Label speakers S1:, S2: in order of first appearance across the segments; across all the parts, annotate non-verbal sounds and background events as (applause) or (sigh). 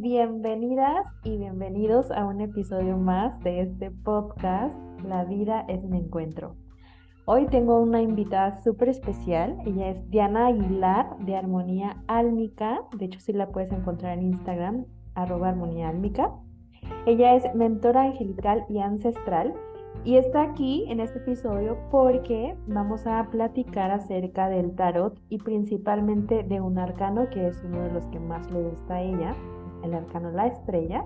S1: Bienvenidas y bienvenidos a un episodio más de este podcast, La vida es un encuentro. Hoy tengo una invitada súper especial, ella es Diana Aguilar de Armonía Álmica, de hecho sí la puedes encontrar en Instagram, arroba armonía álmica. Ella es mentora angelical y ancestral y está aquí en este episodio porque vamos a platicar acerca del tarot y principalmente de un arcano que es uno de los que más le gusta a ella, el arcano La Estrella.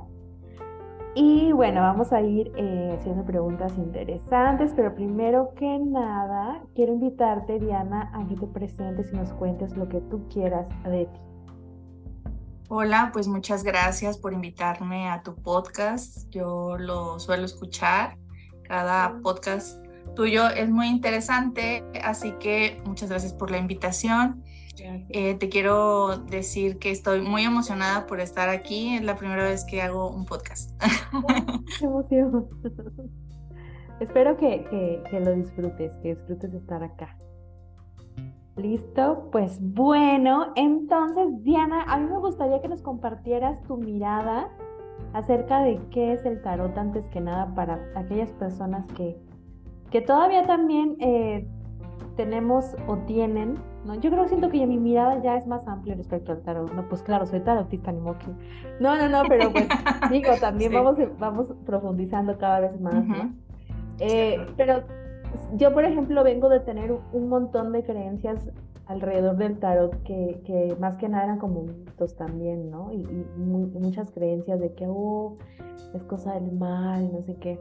S1: Y bueno, vamos a ir eh, haciendo preguntas interesantes, pero primero que nada, quiero invitarte, Diana, a que te presentes y nos cuentes lo que tú quieras de ti.
S2: Hola, pues muchas gracias por invitarme a tu podcast. Yo lo suelo escuchar. Cada podcast tuyo es muy interesante, así que muchas gracias por la invitación. Eh, te quiero decir que estoy muy emocionada por estar aquí. Es la primera vez que hago un podcast. (laughs)
S1: Qué. (laughs) Espero que, que, lo disfrutes, que disfrutes de estar acá. Listo, pues bueno, entonces Diana, a mí me gustaría que nos compartieras tu mirada acerca de qué es el tarot antes que nada para aquellas personas que, que todavía también eh, tenemos o tienen, ¿no? Yo creo, siento que mi mirada ya es más amplia respecto al tarot, ¿no? Pues claro, soy tarotista, ni modo No, no, no, pero pues (laughs) digo, también vamos, vamos profundizando cada vez más, ¿no? Eh, pero yo, por ejemplo, vengo de tener un montón de creencias alrededor del tarot que, que más que nada eran como mitos también, ¿no? Y, muchas creencias de que, oh, es cosa del mal, no sé qué.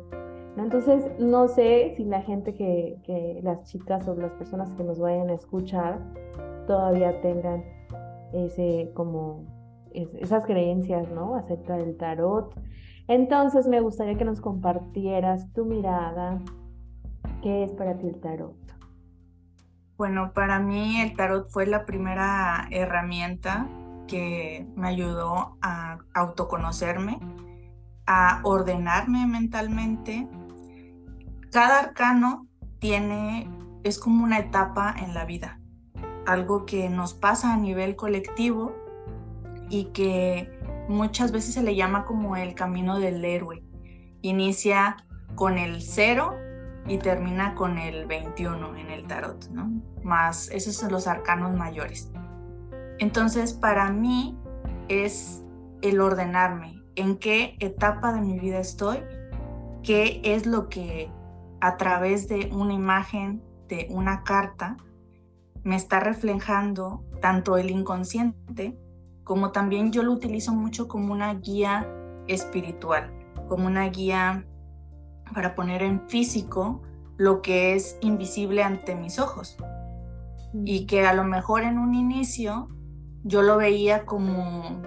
S1: Entonces, no sé si la gente que, las chicas o las personas que nos vayan a escuchar todavía tengan ese como esas creencias, ¿no? Acerca del tarot. Entonces, me gustaría que nos compartieras tu mirada. ¿Qué es para ti el tarot?
S2: Bueno, para mí el tarot fue la primera herramienta que me ayudó a autoconocerme, a ordenarme mentalmente cada arcano tiene, es como una etapa en la vida, algo que nos pasa a nivel colectivo y que muchas veces se le llama como el camino del héroe. Inicia con el cero y termina con el 21 en el tarot, ¿no? Más, esos son los arcanos mayores. Entonces, para mí es el ordenarme, en qué etapa de mi vida estoy, qué es lo que a través de una imagen, de una carta, me está reflejando tanto el inconsciente como también yo lo utilizo mucho como una guía espiritual, como una guía para poner en físico lo que es invisible ante mis ojos. Y que a lo mejor en un inicio yo lo veía como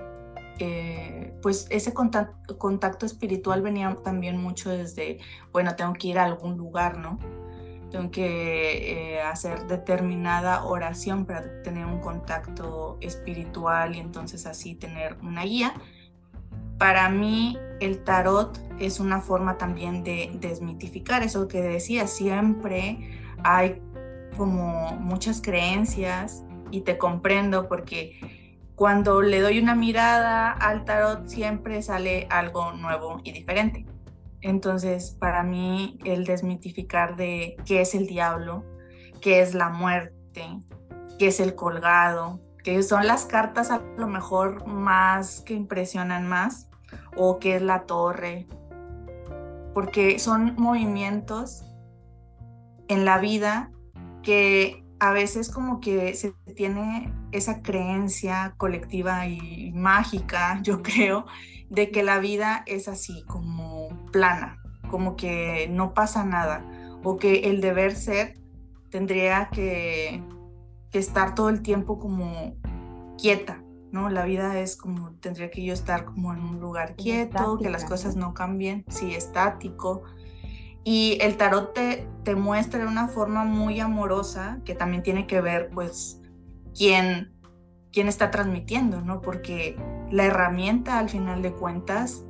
S2: eh, pues ese contacto, espiritual venía también mucho desde, bueno, tengo que ir a algún lugar, ¿no? Tengo que eh, hacer determinada oración para tener un contacto espiritual y entonces así tener una guía. Para mí el tarot es una forma también de desmitificar eso que decía, siempre hay como muchas creencias y te comprendo porque cuando le doy una mirada al tarot siempre sale algo nuevo y diferente. Entonces, para mí, el desmitificar de qué es el diablo, qué es la muerte, qué es el colgado, que son las cartas a lo mejor más que impresionan más, o qué es la torre, porque son movimientos en la vida que a veces como que se tiene esa creencia colectiva y mágica, (laughs) yo creo, de que la vida es así, como plana, como que no pasa nada, o que el deber ser tendría que, estar todo el tiempo como quieta, ¿no? La vida es como, tendría que yo estar como en un lugar quieto, que las cosas no cambien, sí, estático, y el tarot te, te muestra de una forma muy amorosa, que también tiene que ver, pues, quién, quién está transmitiendo, ¿no? Porque la herramienta, al final de cuentas,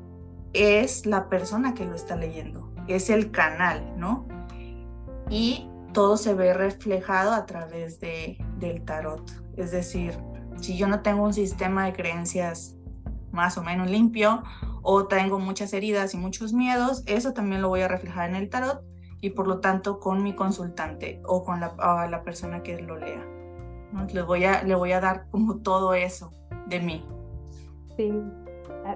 S2: es la persona que lo está leyendo, es el canal, ¿no? Y todo se ve reflejado a través de, del tarot. Es decir, si yo no tengo un sistema de creencias más o menos limpio o tengo muchas heridas y muchos miedos, eso también lo voy a reflejar en el tarot y por lo tanto con mi consultante o con la, la persona que lo lea. Le, voy a, le voy a dar como todo eso de mí.
S1: Sí,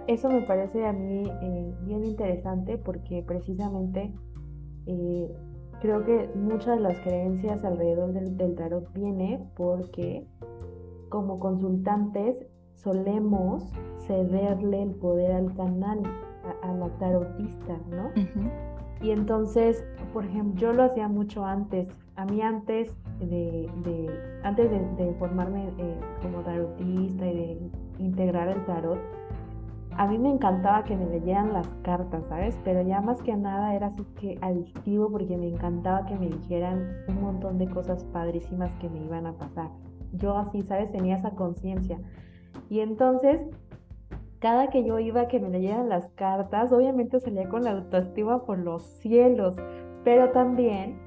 S1: eso me parece a mí eh, bien interesante porque precisamente eh, creo que muchas de las creencias alrededor del, tarot viene porque como consultantes solemos cederle el poder al canal, a, la tarotista, ¿no? Y entonces, por ejemplo, yo lo hacía mucho antes. A mí antes de, antes de, formarme eh, como tarotista y de integrar el tarot, a mí me encantaba que me leyeran las cartas, ¿sabes? Pero ya más que nada era así que adictivo porque me encantaba que me dijeran un montón de cosas padrísimas que me iban a pasar. Yo así, ¿sabes? Tenía esa conciencia. Y entonces, cada que yo iba a que me leyeran las cartas, obviamente salía con la autoestima por los cielos, pero también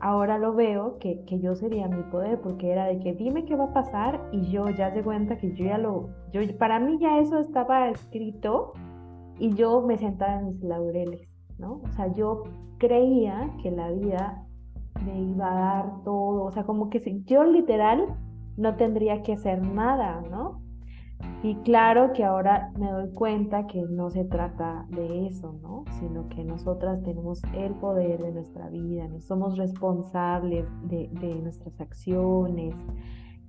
S1: ahora lo veo que, que, yo sería mi poder, porque era de que dime qué va a pasar y yo ya de cuenta que yo ya lo, yo, para mí ya eso estaba escrito y yo me sentaba en mis laureles, ¿no? O sea, yo creía que la vida me iba a dar todo, o sea, como que si, yo literal no tendría que hacer nada, ¿no? Y claro que ahora me doy cuenta que no se trata de eso, ¿no? Sino que nosotras tenemos el poder de nuestra vida, somos responsables de, nuestras acciones.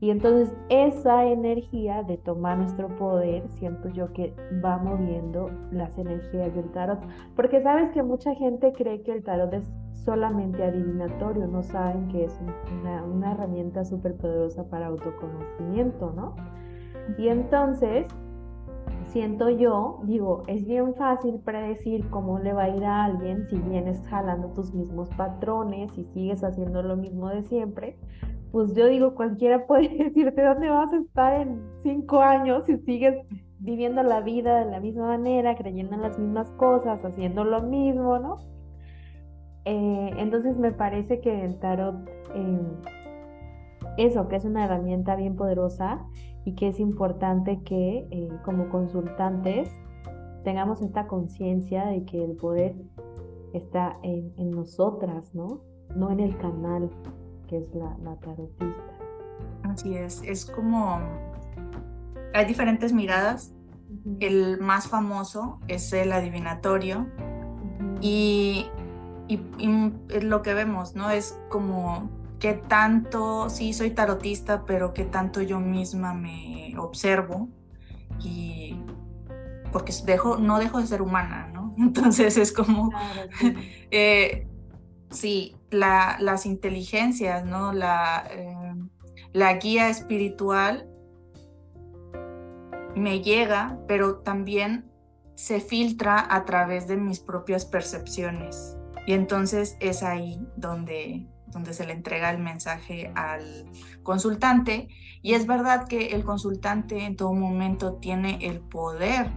S1: Y entonces esa energía de tomar nuestro poder, siento yo que va moviendo las energías del tarot. Porque sabes que mucha gente cree que el tarot es solamente adivinatorio, no saben que es una, una herramienta súper poderosa para autoconocimiento, ¿no? Y entonces, siento yo, digo, es bien fácil predecir cómo le va a ir a alguien si vienes jalando tus mismos patrones y sigues haciendo lo mismo de siempre. Pues yo digo, cualquiera (laughs) puede decirte dónde vas a estar en cinco años si sigues viviendo la vida de la misma manera, creyendo en las mismas cosas, haciendo lo mismo, ¿no? Eh, entonces me parece que el tarot, eh, eso, que es una herramienta bien poderosa y que es importante que eh, como consultantes tengamos esta conciencia de que el poder está en, nosotras, ¿no? No en el canal que es la, tarotista.
S2: Así es, es como hay diferentes miradas. El más famoso es el adivinatorio y, y, y, lo que vemos, ¿no? Es como qué tanto, sí, soy tarotista, pero qué tanto yo misma me observo y porque dejo, no dejo de ser humana, ¿no? (laughs) Entonces es como, (laughs) eh, sí, la, las inteligencias, ¿no? La, eh, la guía espiritual me llega, pero también se filtra a través de mis propias percepciones. Y entonces es ahí donde donde se le entrega el mensaje al consultante. Y es verdad que el consultante en todo momento tiene el poder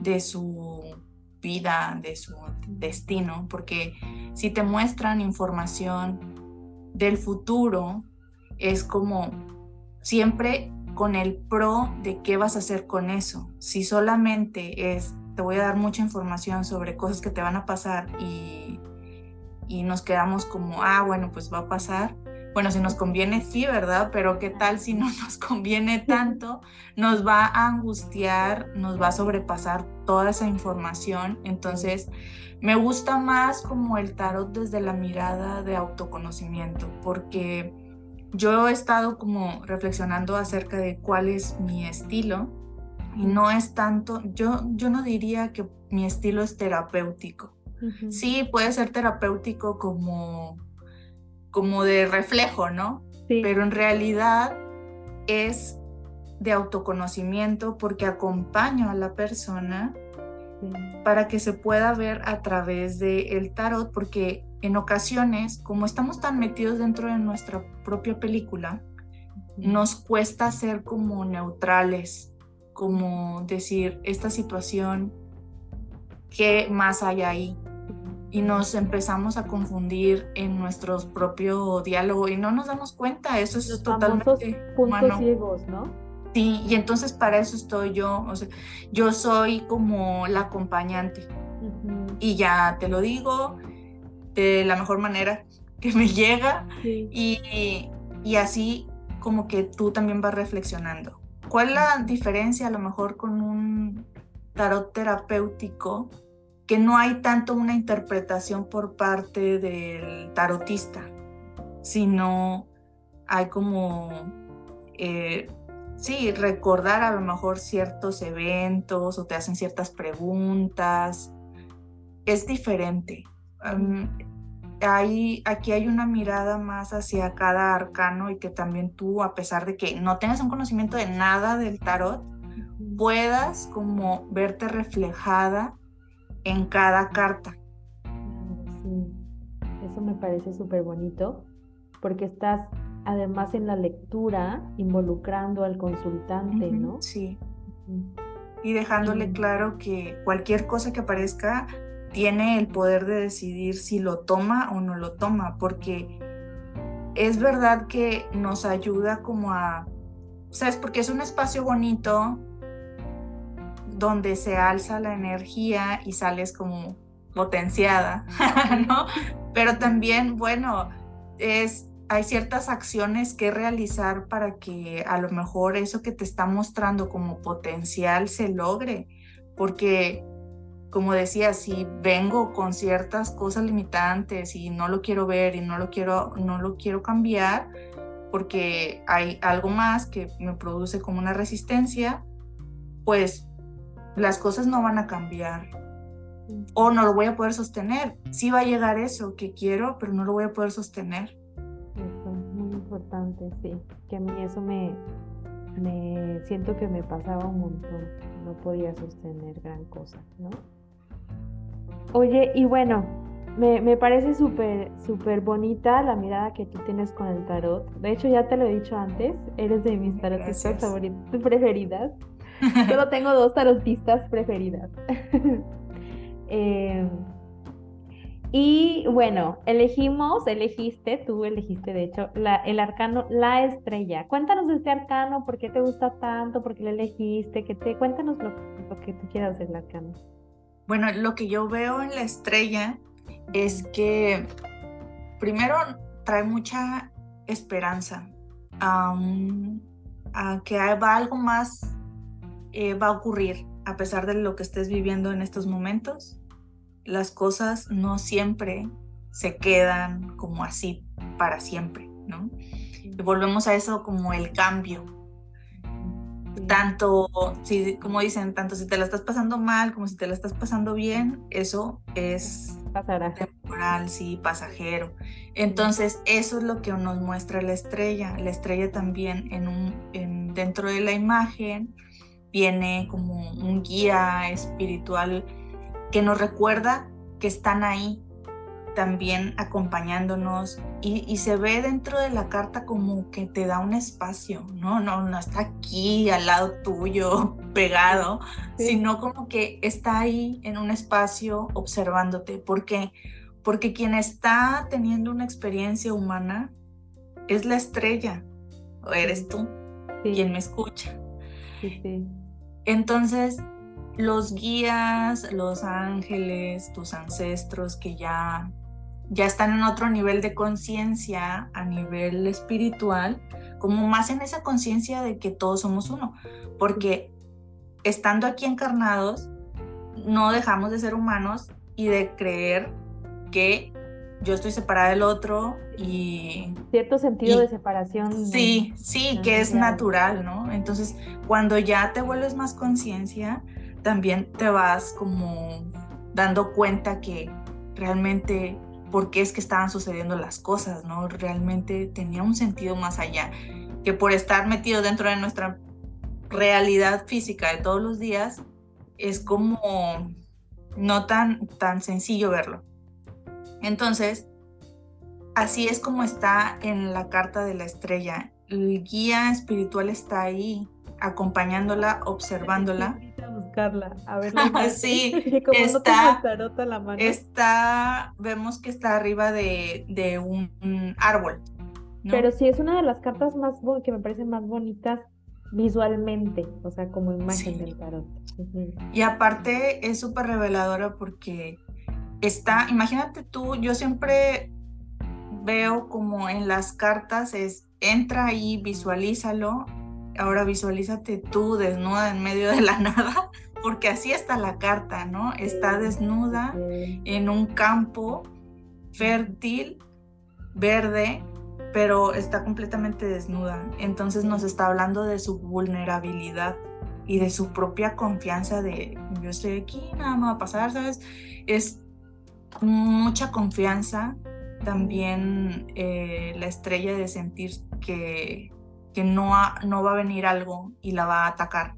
S2: de su vida, de su destino, porque si te muestran información del futuro, es como siempre con el pro de qué vas a hacer con eso. Si solamente es, te voy a dar mucha información sobre cosas que te van a pasar y y nos quedamos como, ah, bueno, pues va a pasar. Bueno, si nos conviene, sí, ¿verdad? Pero ¿qué tal si no (laughs) nos conviene tanto? Nos va a angustiar, nos va a sobrepasar toda esa información. Entonces, me gusta más como el tarot desde la mirada de autoconocimiento, porque yo he estado como reflexionando acerca de cuál es mi estilo y no es tanto, yo, yo no diría que mi estilo es terapéutico Sí, puede ser terapéutico como, como de reflejo, ¿no? Pero en realidad es de autoconocimiento porque acompaño a la persona para que se pueda ver a través del tarot, porque en ocasiones, como estamos tan metidos dentro de nuestra propia película, nos cuesta ser como neutrales, como decir, esta situación, ¿qué más hay ahí? Y nos empezamos a confundir en nuestro propio diálogo y no nos damos cuenta, eso es totalmente
S1: puntos ciegos, ¿no?
S2: Sí, y entonces para eso estoy yo, o sea, yo soy como la acompañante. Y ya te lo digo de la mejor manera que me llega y, y así como que tú también vas reflexionando. ¿Cuál es la diferencia a lo mejor con un tarot terapéutico? Que no hay tanto una interpretación por parte del tarotista, sino hay como, eh, sí, recordar a lo mejor ciertos eventos o te hacen ciertas preguntas. Es diferente aquí hay una mirada más hacia cada arcano y que también tú, a pesar de que no tengas un conocimiento de nada del tarot, puedas como verte reflejada en cada carta.
S1: Sí, eso me parece súper bonito porque estás además en la lectura involucrando al consultante, ¿no?
S2: Sí. Y dejándole claro que cualquier cosa que aparezca tiene el poder de decidir si lo toma o no lo toma, porque es verdad que nos ayuda como a, ¿sabes? Porque es un espacio bonito donde se alza la energía y sales como potenciada, (laughs) ¿no? Pero también, bueno, es, hay ciertas acciones que realizar para que a lo mejor eso que te está mostrando como potencial se logre, porque como decía, si vengo con ciertas cosas limitantes y no lo quiero ver y no lo quiero, no lo quiero cambiar, porque hay algo más que me produce como una resistencia, pues las cosas no van a cambiar o no lo voy a poder sostener. Sí va a llegar eso que quiero, pero no lo voy a poder sostener.
S1: Eso es muy importante, sí. Que a mí eso me, me siento que me pasaba un montón. No podía sostener gran cosa, ¿no? Oye, y bueno, me, parece súper, súper bonita la mirada que tú tienes con el tarot. De hecho, ya te lo he dicho antes, eres de mis tarotistas favoritas, preferidas. (laughs) Solo tengo dos tarotistas preferidas. (laughs) Em, y bueno, elegimos, elegiste, tú elegiste de hecho, el arcano La Estrella. Cuéntanos de este arcano, por qué te gusta tanto, por qué lo elegiste, que te, cuéntanos lo, que tú quieras del arcano.
S2: Bueno, lo que yo veo en la estrella es que primero trae mucha esperanza a que va algo más eh, va a ocurrir a pesar de lo que estés viviendo en estos momentos. Las cosas no siempre se quedan como así para siempre, ¿no? Y volvemos a eso como el cambio, tanto, si, como dicen, tanto si te la estás pasando mal como si te la estás pasando bien, eso es temporal, sí, pasajero. Entonces, eso es lo que nos muestra la estrella. La estrella también en un, en, dentro de la imagen viene como un guía espiritual que nos recuerda que están ahí, también acompañándonos y, se ve dentro de la carta como que te da un espacio, ¿no? No, no está aquí al lado tuyo, (laughs) pegado, sino como que está ahí en un espacio observándote. ¿Por qué? Porque quien está teniendo una experiencia humana es la estrella, o eres tú, quien me escucha. Entonces, los guías, los ángeles, tus ancestros que ya ya están en otro nivel de conciencia a nivel espiritual, como más en esa conciencia de que todos somos uno, porque estando aquí encarnados, no dejamos de ser humanos y de creer que yo estoy separada del otro y...
S1: Cierto sentido de separación.
S2: Sí, sí, que es natural, ¿no? Entonces, cuando ya te vuelves más conciencia, también te vas como dando cuenta que realmente por qué es que estaban sucediendo las cosas, ¿no? Realmente tenía un sentido más allá, que por estar metido dentro de nuestra realidad física de todos los días, es como no tan, tan sencillo verlo. Entonces, así es como está en la carta de la estrella. El guía espiritual está ahí, acompañándola, observándola (laughs)
S1: buscarla, a ver. (laughs)
S2: sí, (laughs) está, la mano. está, vemos que está arriba de, un, árbol.
S1: Pero sí es una de las cartas más que me parecen más bonitas visualmente, o sea, como imagen del tarot.
S2: Y aparte es súper reveladora porque está, imagínate tú, yo siempre veo como en las cartas es, entra ahí, visualízalo, ahora visualízate tú desnuda en medio de la (laughs) nada, porque así está la carta, ¿no? Está desnuda en un campo fértil, verde, pero está completamente desnuda. Entonces nos está hablando de su vulnerabilidad y de su propia confianza de yo estoy aquí, nada me va a pasar, ¿sabes? Es mucha confianza, también eh, la estrella de sentir que, que no, no va a venir algo y la va a atacar.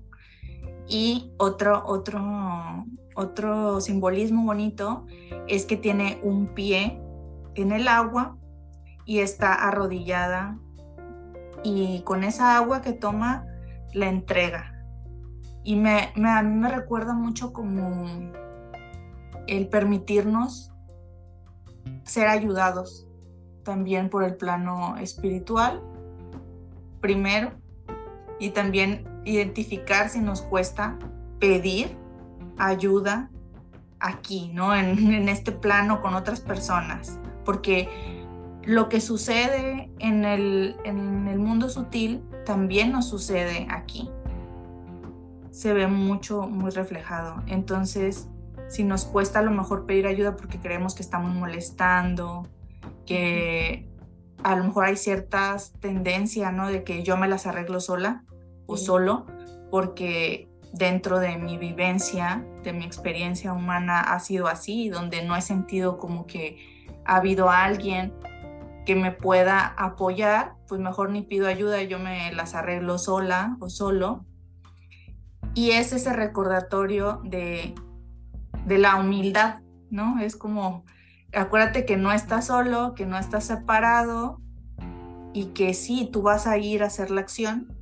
S2: Y otro, otro, otro simbolismo bonito es que tiene un pie en el agua y está arrodillada y con esa agua que toma la entrega. Y me, a mí me recuerda mucho como el permitirnos ser ayudados también por el plano espiritual, primero, y también identificar si nos cuesta pedir ayuda aquí, ¿no? En, en este plano con otras personas, porque lo que sucede en el, en el mundo sutil también nos sucede aquí. Se ve mucho, muy reflejado. Entonces, si nos cuesta a lo mejor pedir ayuda porque creemos que estamos molestando, que a lo mejor hay ciertas tendencias, ¿no? De que yo me las arreglo sola o solo, porque dentro de mi vivencia, de mi experiencia humana ha sido así, donde no he sentido como que ha habido alguien que me pueda apoyar, pues mejor ni pido ayuda, yo me las arreglo sola o solo. Y es ese recordatorio de, de la humildad, ¿no? Es como, acuérdate que no estás solo, que no estás separado y que sí, tú vas a ir a hacer la acción,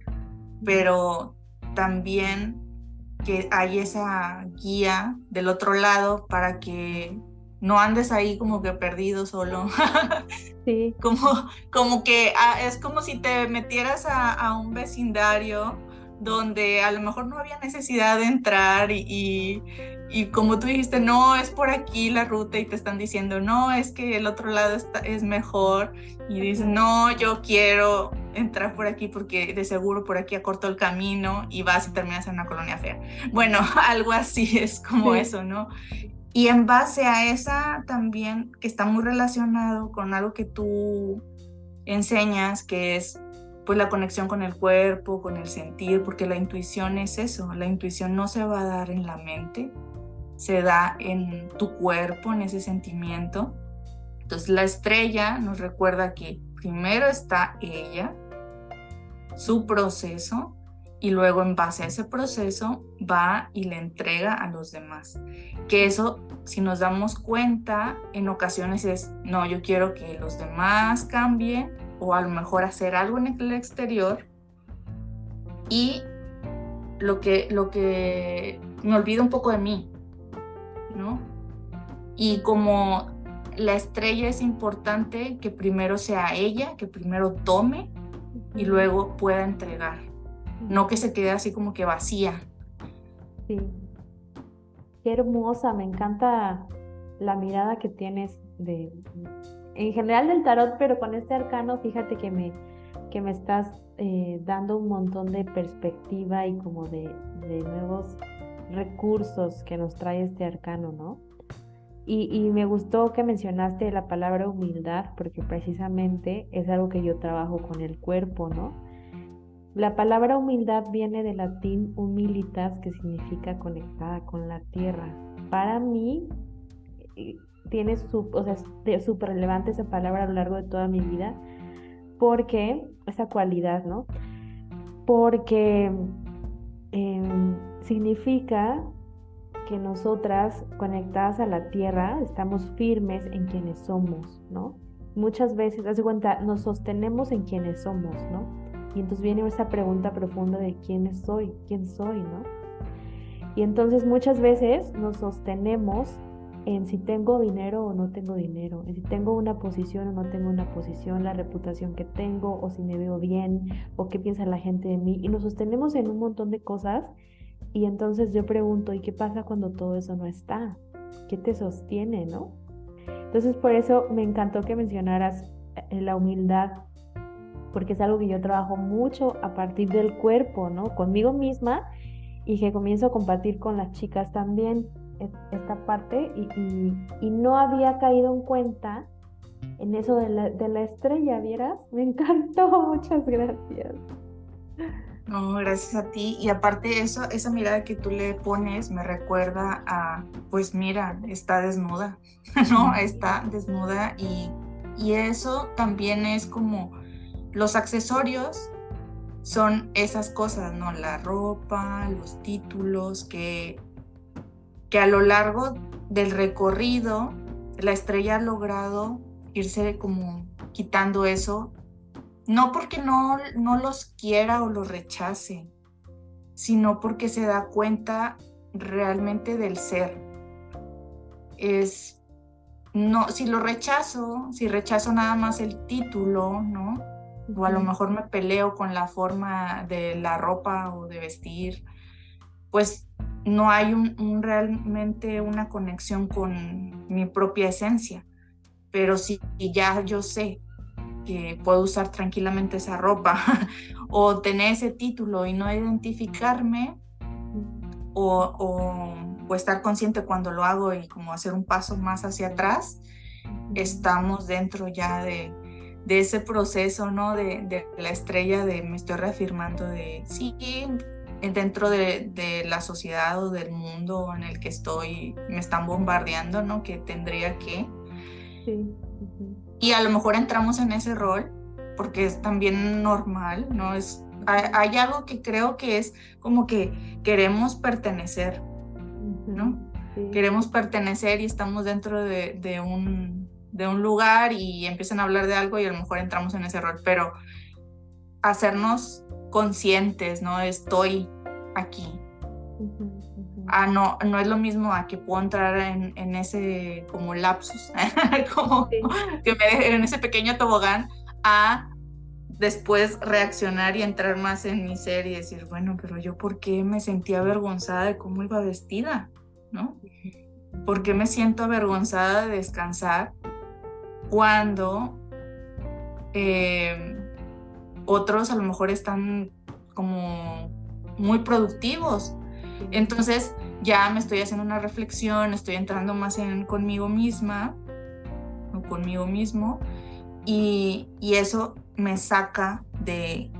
S2: pero también que hay esa guía del otro lado para que no andes ahí como que perdido solo. Sí. (laughs) como, como que ah, es como si te metieras a, un vecindario donde a lo mejor no había necesidad de entrar y, y, como tú dijiste, no, es por aquí la ruta y te están diciendo, no, es que el otro lado está, es mejor y dices, no, yo quiero entrar por aquí porque de seguro por aquí acorto el camino y vas y terminas en una colonia fea. Bueno, (laughs) algo así es como eso, ¿no? Y en base a esa también, que está muy relacionado con algo que tú enseñas, que es pues la conexión con el cuerpo, con el sentir, porque la intuición es eso, la intuición no se va a dar en la mente, se da en tu cuerpo, en ese sentimiento. Entonces la estrella nos recuerda que primero está ella, su proceso, y luego en base a ese proceso va y le entrega a los demás. Que eso, si nos damos cuenta, en ocasiones es, no, yo quiero que los demás cambien o a lo mejor hacer algo en el exterior y lo que, lo que me olvido un poco de mí, ¿no? Y como la estrella es importante que primero sea ella, que primero tome y luego pueda entregar no que se quede así como que vacía.
S1: Sí. Qué hermosa, me encanta la mirada que tienes de en general del tarot, pero con este arcano, fíjate que me, que me estás eh, dando un montón de perspectiva y como de, de, nuevos recursos que nos trae este arcano, ¿no? Y, me gustó que mencionaste la palabra humildad, porque precisamente es algo que yo trabajo con el cuerpo, ¿no? La palabra humildad viene del latín humilitas, que significa conectada con la tierra. Para mí, eh, tiene su, o sea, es súper relevante esa palabra a lo largo de toda mi vida, porque, esa cualidad, ¿no? Porque em, significa que nosotras, conectadas a la tierra, estamos firmes en quienes somos, ¿no? Muchas veces, haz de cuenta, nos sostenemos en quienes somos, ¿no? Y entonces viene esa pregunta profunda de quién soy, quién soy, ¿no? Y entonces muchas veces nos sostenemos en si tengo dinero o no tengo dinero, en si tengo una posición o no tengo una posición, la reputación que tengo o si me veo bien o qué piensa la gente de mí. Y nos sostenemos en un montón de cosas y entonces yo pregunto, ¿y qué pasa cuando todo eso no está? ¿Qué te sostiene, no? Entonces por eso me encantó que mencionaras eh, la humildad, porque es algo que yo trabajo mucho a partir del cuerpo, ¿no? Conmigo misma y que comienzo a compartir con las chicas también esta parte y, no había caído en cuenta en eso de la, de la estrella, ¿vieras? Me encantó, (laughs) muchas gracias.
S2: No, gracias a ti. Y aparte eso, esa mirada que tú le pones me recuerda a, pues mira, está desnuda, (laughs) ¿no? Está desnuda y, y eso también es como los accesorios son esas cosas, ¿no? La ropa, los títulos que que a lo largo del recorrido la estrella ha logrado irse como quitando eso, no porque no, no los quiera o los rechace, sino porque se da cuenta realmente del ser. Es, no, si lo rechazo, si rechazo nada más el título, ¿no? O a lo mejor me peleo con la forma de la ropa o de vestir, pues no hay un, realmente una conexión con mi propia esencia, pero si ya yo sé que puedo usar tranquilamente esa ropa (laughs) o tener ese título y no identificarme o, estar consciente cuando lo hago y como hacer un paso más hacia atrás, estamos dentro ya de, ese proceso, ¿no? De, de, la estrella de me estoy reafirmando de, sí, dentro de, la sociedad o del mundo en el que estoy, me están bombardeando, ¿no? Que tendría que. Y a lo mejor entramos en ese rol porque es también normal, ¿no? Es, hay, algo que creo que es como que queremos pertenecer, ¿no? Queremos pertenecer y estamos dentro de, un, de un lugar y empiezan a hablar de algo y a lo mejor entramos en ese rol, pero hacernos conscientes, ¿no? Estoy aquí. Ah, no, no es lo mismo a que puedo entrar en, ese como lapsus, (laughs) como que me en ese pequeño tobogán, a después reaccionar y entrar más en mi ser y decir, bueno, pero yo por qué me sentía avergonzada de cómo iba vestida, ¿no? ¿Por qué me siento avergonzada de descansar cuando eh, otros a lo mejor están como muy productivos. Entonces ya me estoy haciendo una reflexión, estoy entrando más en conmigo misma o conmigo mismo y, eso me saca de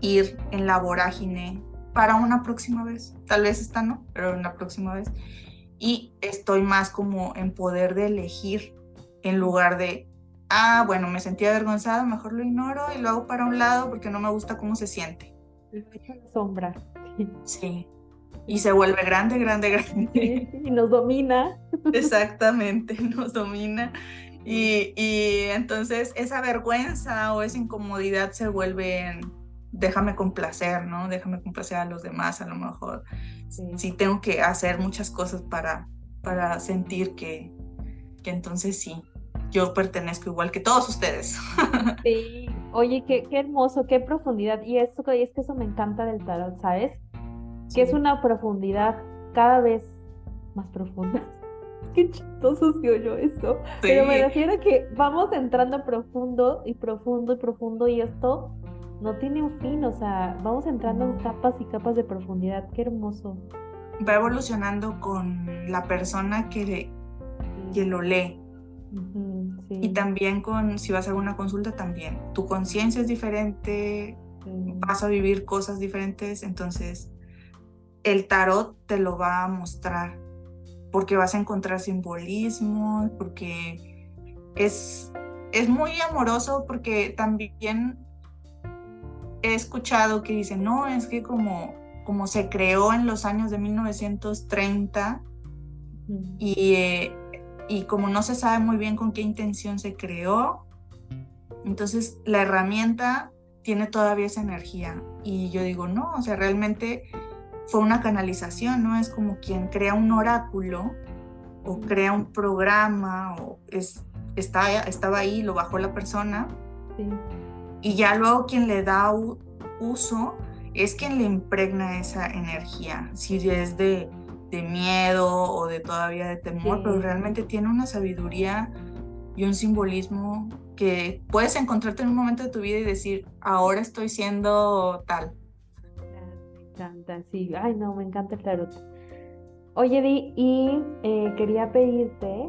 S2: ir en la vorágine para una próxima vez. Tal vez esta no, pero una próxima vez. Y estoy más como en poder de elegir en lugar de, ah, bueno, me sentí avergonzada, mejor lo ignoro y lo hago para un lado porque no me gusta cómo se siente.
S1: Sombra.
S2: Sí. Y se vuelve grande, grande, grande.
S1: y nos domina.
S2: Exactamente, (laughs) nos domina. Y, entonces esa vergüenza o esa incomodidad se vuelve en, déjame complacer, ¿no? Déjame complacer a los demás a lo mejor. Sí, tengo que hacer muchas cosas para, para sentir que, que entonces sí, yo pertenezco igual que todos ustedes. (laughs)
S1: Sí, oye, qué, qué hermoso, qué profundidad. Y esto, y es que eso me encanta del tarot, ¿sabes? que es una profundidad cada vez más profunda. (laughs) Qué chistoso se oyó eso. Pero me refiero a que vamos entrando profundo y profundo y profundo y esto no tiene un fin, o sea, vamos entrando en capas y capas de profundidad. Qué hermoso.
S2: Va evolucionando con la persona que, que lo lee. Y también con, si vas a una consulta, también. Tu conciencia es diferente, vas a vivir cosas diferentes, entonces el tarot te lo va a mostrar, porque vas a encontrar simbolismos, porque es, es muy amoroso, porque también he escuchado que dicen, no, es que como, como se creó en los años de 1930 y, eh, y como no se sabe muy bien con qué intención se creó, entonces la herramienta tiene todavía esa energía. Y yo digo, no, o sea, realmente fue una canalización, ¿no? Es como quien crea un oráculo o crea un programa o es, está, estaba ahí, lo bajó la persona. Y ya luego quien le da uso es quien le impregna esa energía, si es de, de miedo o de todavía de temor, pero realmente tiene una sabiduría y un simbolismo que puedes encontrarte en un momento de tu vida y decir, ahora estoy siendo tal.
S1: Me encanta, sí, ay no, me encanta el tarot. Oye, Di, y eh, quería pedirte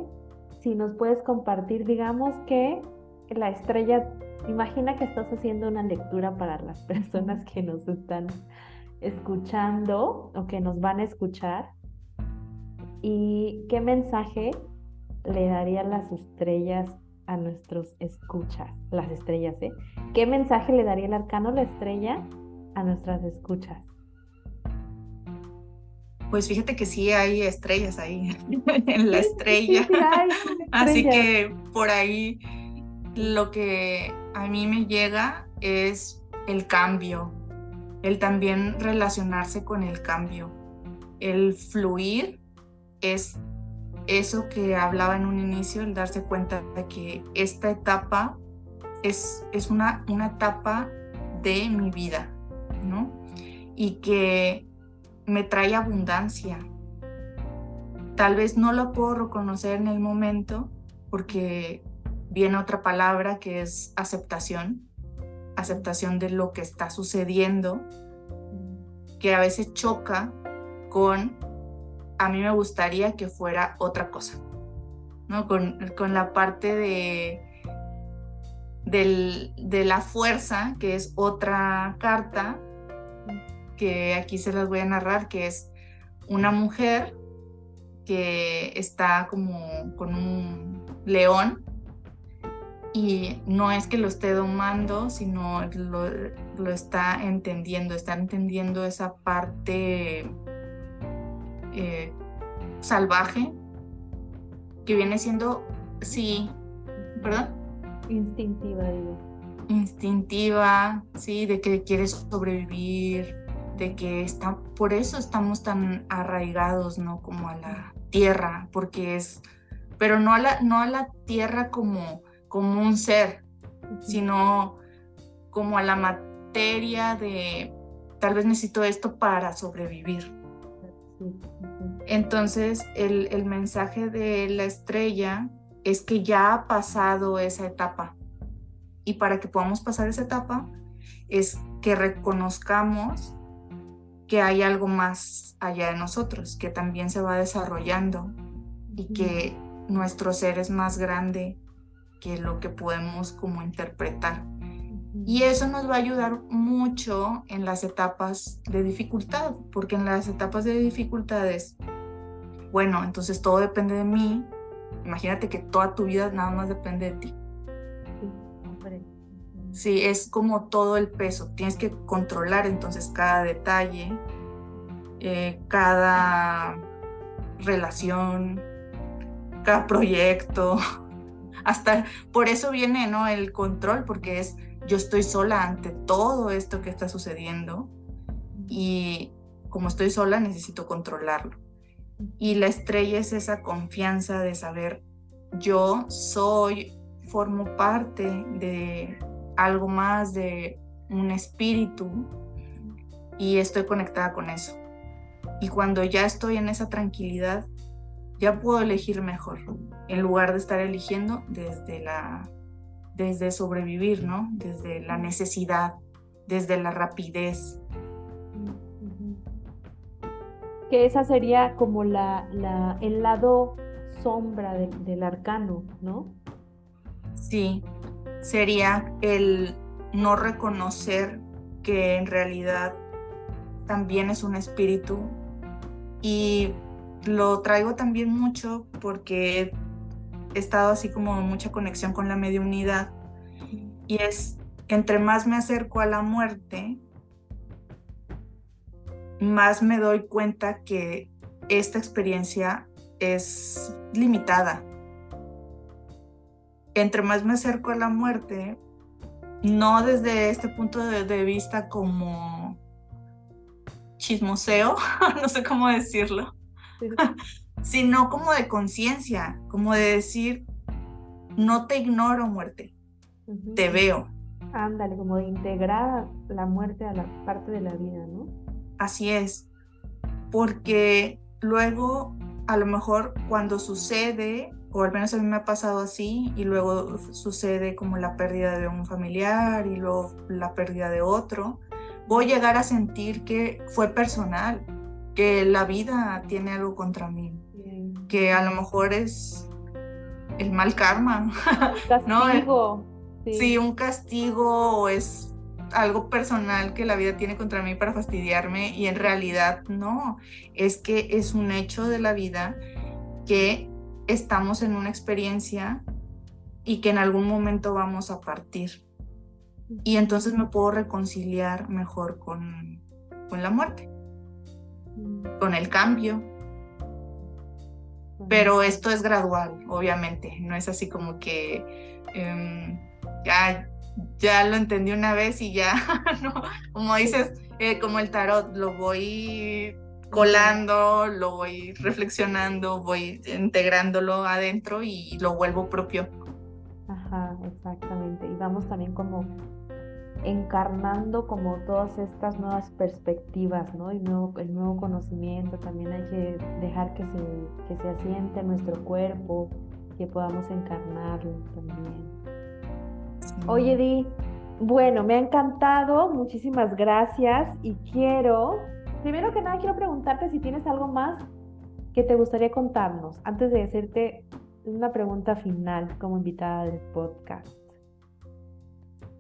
S1: si nos puedes compartir, digamos que la estrella Imagina que estás haciendo una lectura para las (laughs) personas que nos están escuchando o que nos van a escuchar. ¿Y qué mensaje le darían las estrellas a nuestros escuchas? Las estrellas, ¿eh? ¿Qué mensaje le daría el arcano la estrella a nuestras escuchas?
S2: Pues fíjate que sí hay estrellas ahí (laughs) en la estrella. (laughs) Así que por ahí lo que a mí me llega es el cambio, el también relacionarse con el cambio. El fluir es eso que hablaba en un inicio, el darse cuenta de que esta etapa es, es una, una etapa de mi vida, ¿no? Y que me trae abundancia. Tal vez no lo puedo reconocer en el momento porque viene otra palabra que es aceptación, aceptación de lo que está sucediendo, que a veces choca con, a mí me gustaría que fuera otra cosa, ¿no? Con, la parte de, de la fuerza, que es otra carta, que aquí se las voy a narrar, que es una mujer que está como con un león y no es que lo esté domando, sino lo, está entendiendo, está entendiendo esa parte eh, salvaje que viene siendo, sí, ¿verdad?
S1: Instintiva, digo.
S2: Instintiva, sí, de que quiere sobrevivir, de que está, por eso estamos tan arraigados, ¿no? Como a la tierra, porque es, pero no a la, no a la tierra como como un ser, sino como a la materia de tal vez necesito esto para sobrevivir. Entonces el, el mensaje de la estrella es que ya ha pasado esa etapa y para que podamos pasar esa etapa es que reconozcamos que hay algo más allá de nosotros, que también se va desarrollando y que nuestro ser es más grande que lo que podemos como interpretar. Y eso nos va a ayudar mucho en las etapas de dificultad, porque en las etapas de dificultades, bueno, entonces todo depende de mí. Imagínate que toda tu vida nada más depende de ti. Sí, es como todo el peso. Tienes que controlar entonces cada detalle, eh, cada relación, cada proyecto, (laughs) hasta por eso viene, ¿no? El control, porque es yo estoy sola ante todo esto que está sucediendo y como estoy sola necesito controlarlo. Y la estrella es esa confianza de saber yo soy, formo parte de algo más, de un espíritu y estoy conectada con eso. Y cuando ya estoy en esa tranquilidad, ya puedo elegir mejor, en lugar de estar eligiendo desde la desde sobrevivir, ¿no? Desde la necesidad, desde la rapidez.
S1: Que esa sería como la, la el lado sombra del arcano, ¿no?
S2: Sí, sería el no reconocer que en realidad también es un espíritu y lo traigo también mucho porque estado así como mucha conexión con la mediunidad. Y es entre más me acerco a la muerte, más me doy cuenta que esta experiencia es limitada. Entre más me acerco a la muerte, no desde este punto de, vista como chismoseo, (laughs) no sé cómo decirlo, sino como de conciencia, como de decir, no te ignoro muerte, te veo.
S1: Ándale, como de integrar la muerte a la parte de la vida, ¿no?
S2: Así es, porque luego a lo mejor cuando sucede, o al menos a mí me ha pasado así, y luego sucede como la pérdida de un familiar y luego la pérdida de otro, voy a llegar a sentir que fue personal, que la vida tiene algo contra mí, que a lo mejor es el mal karma. (laughs)
S1: Castigo.
S2: Sí. un castigo o es algo personal que la vida tiene contra mí para fastidiarme y en realidad no, es que es un hecho de la vida que estamos en una experiencia y que en algún momento vamos a partir. Y entonces me puedo reconciliar mejor con, con la muerte, con el cambio. Pero esto es gradual, obviamente, no es así como que em, ya ya lo entendí una vez y ya, (laughs) ¿no? Como dices, eh, como el tarot, lo voy colando, lo voy reflexionando, voy integrándolo adentro y lo vuelvo propio.
S1: Ajá, exactamente. Y vamos también como encarnando como todas estas nuevas perspectivas, ¿no? Y nuevo, el nuevo conocimiento, también hay que dejar que se, que se asiente en nuestro cuerpo, que podamos encarnarlo también. Oye, Di, bueno, me ha encantado, muchísimas gracias y quiero, primero que nada, quiero preguntarte si tienes algo más que te gustaría contarnos antes de hacerte una pregunta final como invitada del podcast.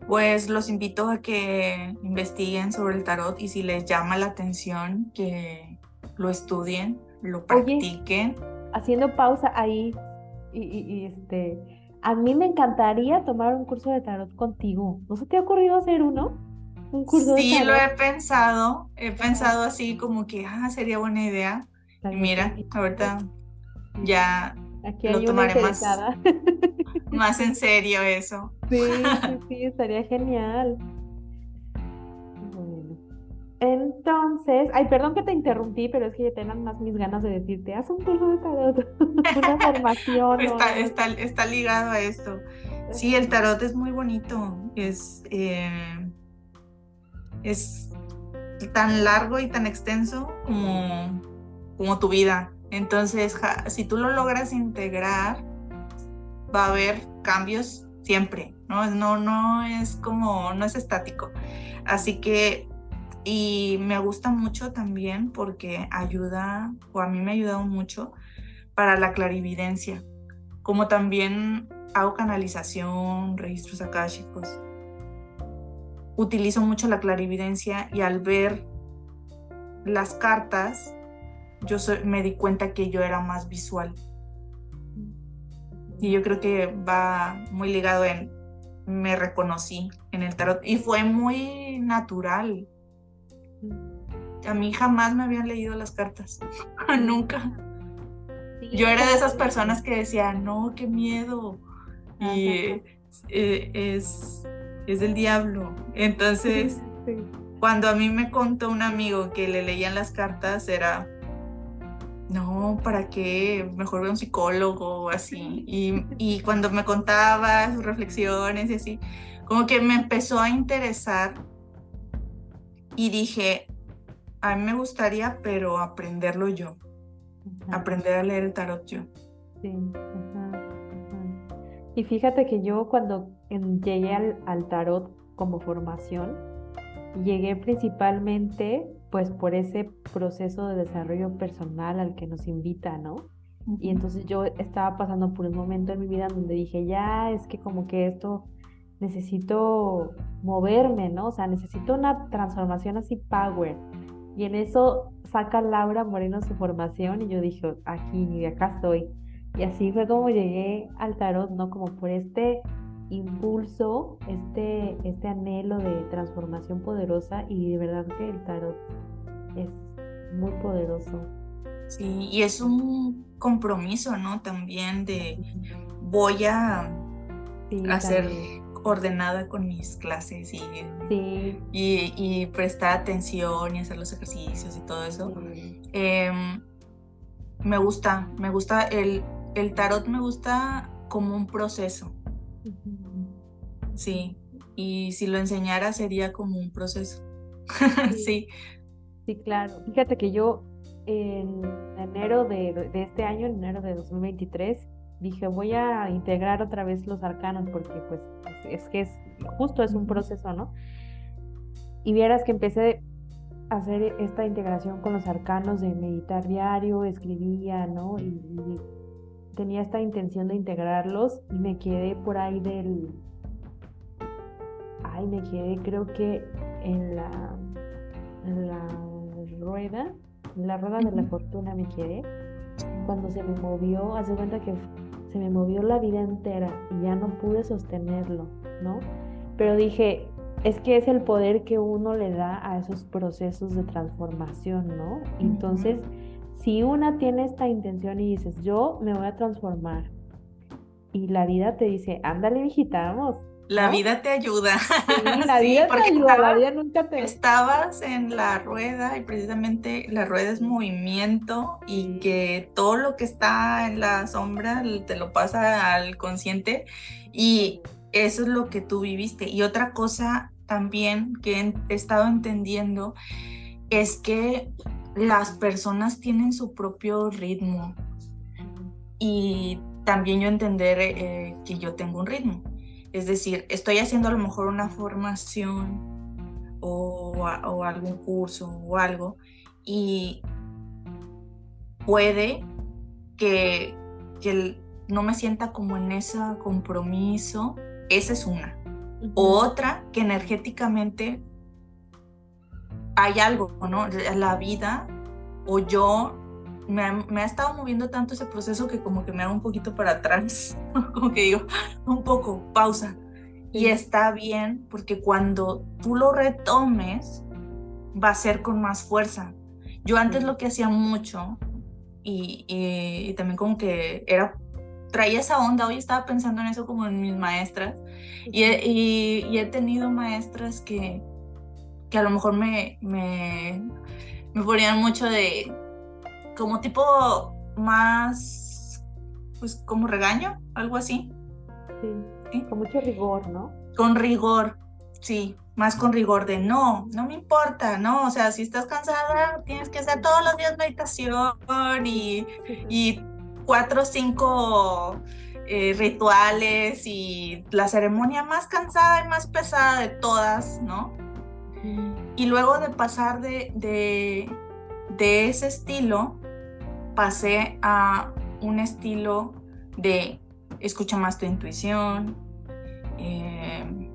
S2: Pues los invito a que investiguen sobre el tarot y si les llama la atención, que lo estudien, lo practiquen.
S1: haciendo pausa ahí y, y este, a mí me encantaría tomar un curso de tarot contigo. ¿No se te ha ocurrido hacer uno?
S2: Un curso sí, de tarot? lo he pensado. He pensado así como que, ah, sería buena idea. y mira, ahorita ya Aquí lo tomaré más, (laughs) más en serio eso.
S1: Sí, (laughs) sí, sí, estaría genial. Entonces, ay, perdón que te interrumpí, pero es que ya tengan más mis ganas de decirte, haz un curso de tarot, (laughs) una formación.
S2: está, está, está, ligado a esto. Sí, el tarot es muy bonito, es, eh, es tan largo y tan extenso como, como tu vida. Entonces, si tú lo logras integrar, va a haber cambios siempre, ¿no? No, no es como, no es estático. Así que y me gusta mucho también porque ayuda, o a mí me ha ayudado mucho para la clarividencia, como también hago canalización, registros akáshicos. Utilizo mucho la clarividencia y al ver las cartas, yo me di cuenta que yo era más visual. Y yo creo que va muy ligado en, me reconocí en el tarot y fue muy natural a mí jamás me habían leído las cartas, (laughs) nunca. Yo era de esas personas que decían, no, qué miedo. Y eh, es, es del diablo. Entonces, (laughs) cuando a mí me contó un amigo que le leían las cartas, era, no, ¿para qué? Mejor ve un psicólogo o así. Y, y cuando me contaba sus reflexiones y así, como que me empezó a interesar y dije, a mí me gustaría, pero aprenderlo yo, aprender a leer el tarot yo. Sí.
S1: Y fíjate que yo cuando llegué al, tarot como formación, llegué principalmente pues por ese proceso de desarrollo personal al que nos invita, ¿no? Y entonces yo estaba pasando por un momento en mi vida donde dije, ya es que como que esto necesito moverme, ¿no? O sea, necesito una transformación así power. Y en eso saca Laura Moreno su formación y yo dije, aquí, acá estoy. Y así fue como llegué al tarot, ¿no? Como por este impulso, este, este anhelo de transformación poderosa y de verdad que el tarot es muy poderoso.
S2: Sí, y es un compromiso, ¿no? También de voy a hacer ordenada con mis clases y, y, prestar atención y hacer los ejercicios y todo eso. Em, me gusta, me gusta el, el tarot, me gusta como un proceso. Sí, y si lo enseñara sería como un proceso. (laughs) sí.
S1: sí. claro. Fíjate que yo en enero de, de, este año, en enero de 2023, dije voy a integrar otra vez los arcanos porque pues es, es que es justo es un proceso, ¿no? Y vieras que empecé a hacer esta integración con los arcanos de meditar diario, escribía, ¿no? Y, tenía esta intención de integrarlos y me quedé por ahí del... Ay, me quedé creo que en la, en la rueda, en la rueda de la fortuna me quedé. Cuando se me movió, hace cuenta que se me movió la vida entera y ya no pude sostenerlo, ¿no? Pero dije, es que es el poder que uno le da a esos procesos de transformación, ¿no? Entonces, si una tiene esta intención y dices, yo me voy a transformar, y la vida te dice, ándale, hijita, vamos.
S2: La vida te ayuda.
S1: Sí, (laughs) la vida te ayuda, la vida nunca te...
S2: Estabas en la rueda y precisamente la rueda es movimiento y que todo lo que está en la sombra te lo pasa al consciente y eso es lo que tú viviste. Y otra cosa también que he estado entendiendo es que las personas tienen su propio ritmo y también yo entender eh, que yo tengo un ritmo. Es decir, estoy haciendo a lo mejor una formación o, o algún curso o algo y puede que, que no me sienta como en ese compromiso esa es una. Otra, que energéticamente hay algo, ¿no? La vida o yo me ha, estado moviendo tanto ese proceso que como que me hago un poquito para atrás, (laughs) como que digo, un poco, pausa. Y está bien porque cuando tú lo retomes, va a ser con más fuerza. Yo antes lo que hacía mucho y, y también como que era traía esa onda, hoy estaba pensando en eso como en mis maestras y he, tenido maestras que, que a lo mejor me, me, me ponían mucho de como tipo más, pues como regaño, algo así.
S1: Sí, con mucho rigor, ¿no?
S2: Con rigor, sí, más con rigor de no, no me importa, ¿no? O sea, si estás cansada, tienes que hacer todos los días meditación y, y cuatro o cinco eh, rituales y la ceremonia más cansada y más pesada de todas, ¿no? Y luego de pasar de, de, ese estilo, pasé a un estilo de escucha más tu intuición, em,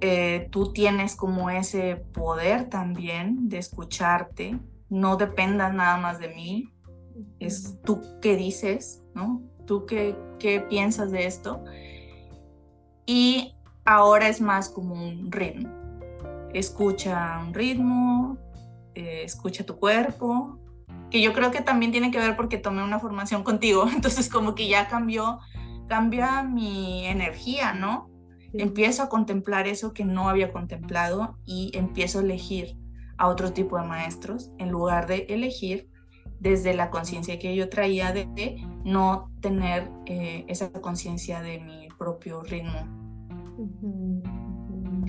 S2: eh, tú tienes como ese poder también de escucharte, no dependas nada más de mí, es tú qué dices, ¿no? Tú qué, qué piensas de esto. Y ahora es más como un ritmo. Escucha un ritmo, eh, escucha tu cuerpo, que yo creo que también tiene que ver porque tomé una formación contigo, (laughs) entonces como que ya cambió, cambia mi energía, ¿no? Empiezo a contemplar eso que no había contemplado y empiezo a elegir a otro tipo de maestros en lugar de elegir desde la conciencia que yo traía de no tener eh, esa conciencia de mi propio ritmo,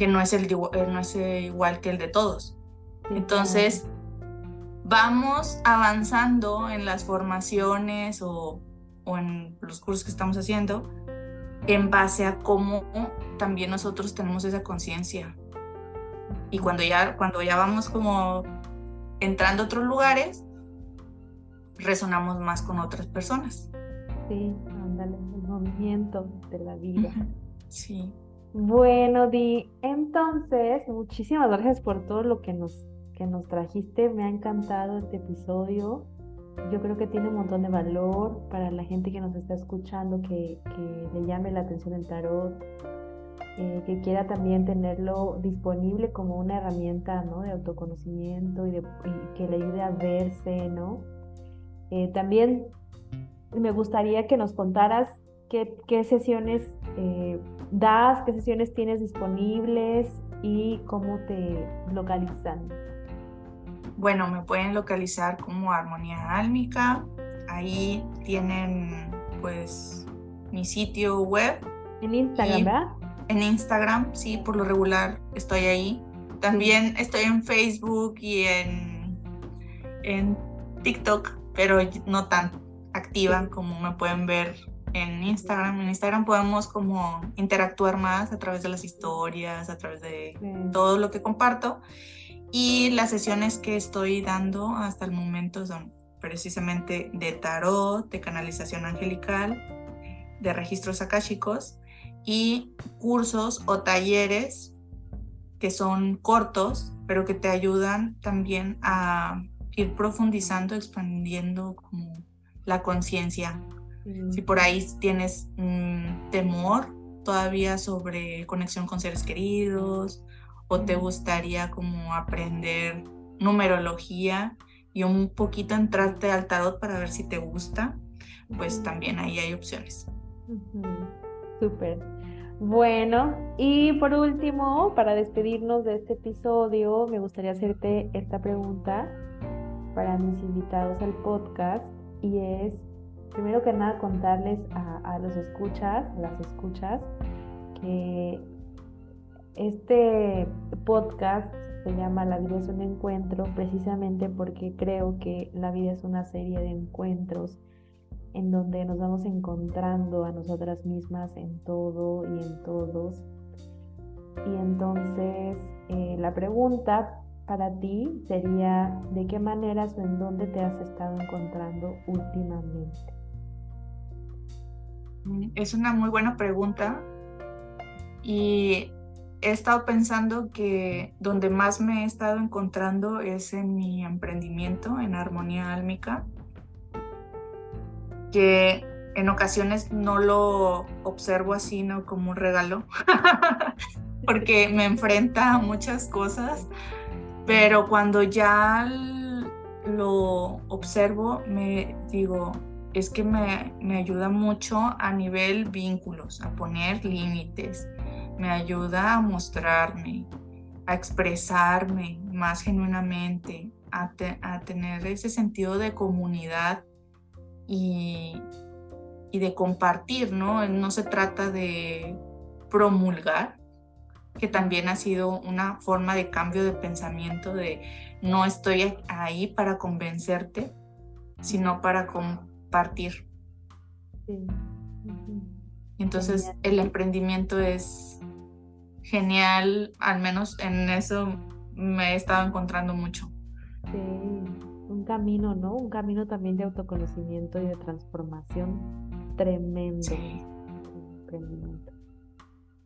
S2: que no es, el, eh, no es igual que el de todos. Entonces, vamos avanzando en las formaciones o, o en los cursos que estamos haciendo en base a cómo también nosotros tenemos esa conciencia. Y cuando ya, cuando ya vamos como entrando a otros lugares, resonamos más con otras personas.
S1: Sí, ándale, el movimiento de la vida.
S2: Sí.
S1: Bueno, Di, entonces, muchísimas gracias por todo lo que nos, que nos trajiste. Me ha encantado este episodio. Yo creo que tiene un montón de valor para la gente que nos está escuchando, que, que le llame la atención el tarot, eh, que quiera también tenerlo disponible como una herramienta ¿no? de autoconocimiento y, que le ayude a verse, ¿no? Eh, también me gustaría que nos contaras qué, sesiones eh, das, qué sesiones tienes disponibles y cómo te localizan.
S2: bueno, me pueden localizar como Armonía Álmica. Ahí tienen pues mi sitio web.
S1: En Instagram, ¿verdad?
S2: En Instagram, sí, por lo regular estoy ahí. También estoy en Facebook y en, en TikTok, pero no tan activa como me pueden ver en Instagram. En Instagram podemos como interactuar más a través de las historias, a través de todo lo que comparto. Y las sesiones que estoy dando hasta el momento son precisamente de tarot, de canalización angelical, de registros akáshicos y cursos o talleres que son cortos, pero que te ayudan también a ir profundizando, expandiendo como la conciencia. Si por ahí tienes temor todavía sobre conexión con seres queridos o te gustaría como aprender numerología y un poquito entrarte al tarot para ver si te gusta, pues también ahí hay opciones.
S1: Súper. Bueno, y por último, para despedirnos de este episodio, me gustaría hacerte esta pregunta para mis invitados al podcast y es, primero que nada, contarles a, los escuchas, a las escuchas, que este podcast se llama La vida es un encuentro precisamente porque creo que la vida es una serie de encuentros en donde nos vamos encontrando a nosotras mismas en todo y en todos. Y entonces eh, la pregunta para ti sería de qué maneras o en dónde te has estado encontrando últimamente.
S2: Es una muy buena pregunta y he estado pensando que donde más me he estado encontrando es en mi emprendimiento en Armonía Álmica, que en ocasiones no lo observo así, ¿no? Como un regalo, (laughs) porque me enfrenta a muchas cosas pero cuando ya lo observo, me digo, es que me, ayuda mucho a nivel vínculos, a poner límites, me ayuda a mostrarme, a expresarme más genuinamente, a, tener ese sentido de comunidad y, y, de compartir, ¿no? No se trata de promulgar, que también ha sido una forma de cambio de pensamiento de no estoy ahí para convencerte, sino para compartir. Entonces el emprendimiento es genial, al menos en eso me he estado encontrando mucho.
S1: Sí, un camino, ¿no? Un camino también de autoconocimiento y de transformación tremendo. Sí. Emprendimiento.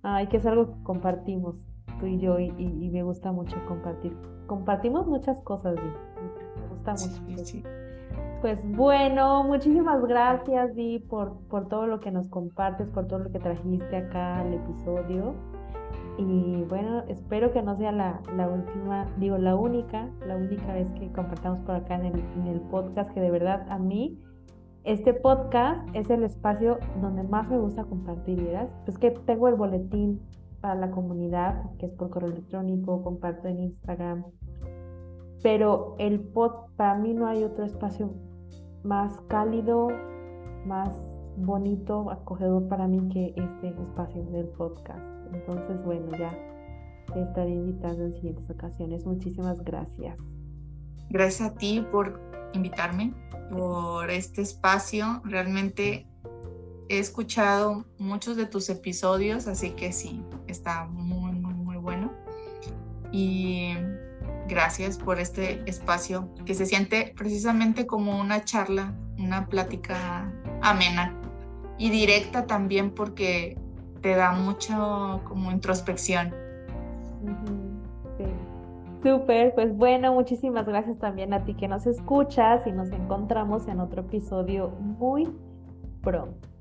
S1: Ay, que es algo que compartimos tú y yo y, me gusta mucho compartir. Compartimos muchas cosas, Di. Me gusta mucho. Pues bueno, muchísimas gracias, Di, por, por todo lo que nos compartes, por todo lo que trajiste acá al episodio. Y bueno, espero que no sea la, la, última, digo, la única, la única vez que compartamos por acá en el, en el podcast, que de verdad a mí este podcast es el espacio donde más me gusta compartir ideas. Pues que tengo el boletín para la comunidad, que es por correo electrónico, comparto en Instagram. Pero el pod, para mí no hay otro espacio más cálido, más bonito, acogedor para mí que este espacio del podcast. Entonces, bueno, ya te estaré invitando en siguientes ocasiones. Muchísimas gracias.
S2: Gracias a ti por invitarme, por este espacio. Realmente he escuchado muchos de tus episodios, así que sí, está muy, muy, muy bueno. Y gracias por este espacio que se siente precisamente como una charla, una plática amena y directa también porque te da mucho como introspección.
S1: Súper, pues bueno, muchísimas gracias también a ti que nos escuchas y nos encontramos en otro episodio muy pronto.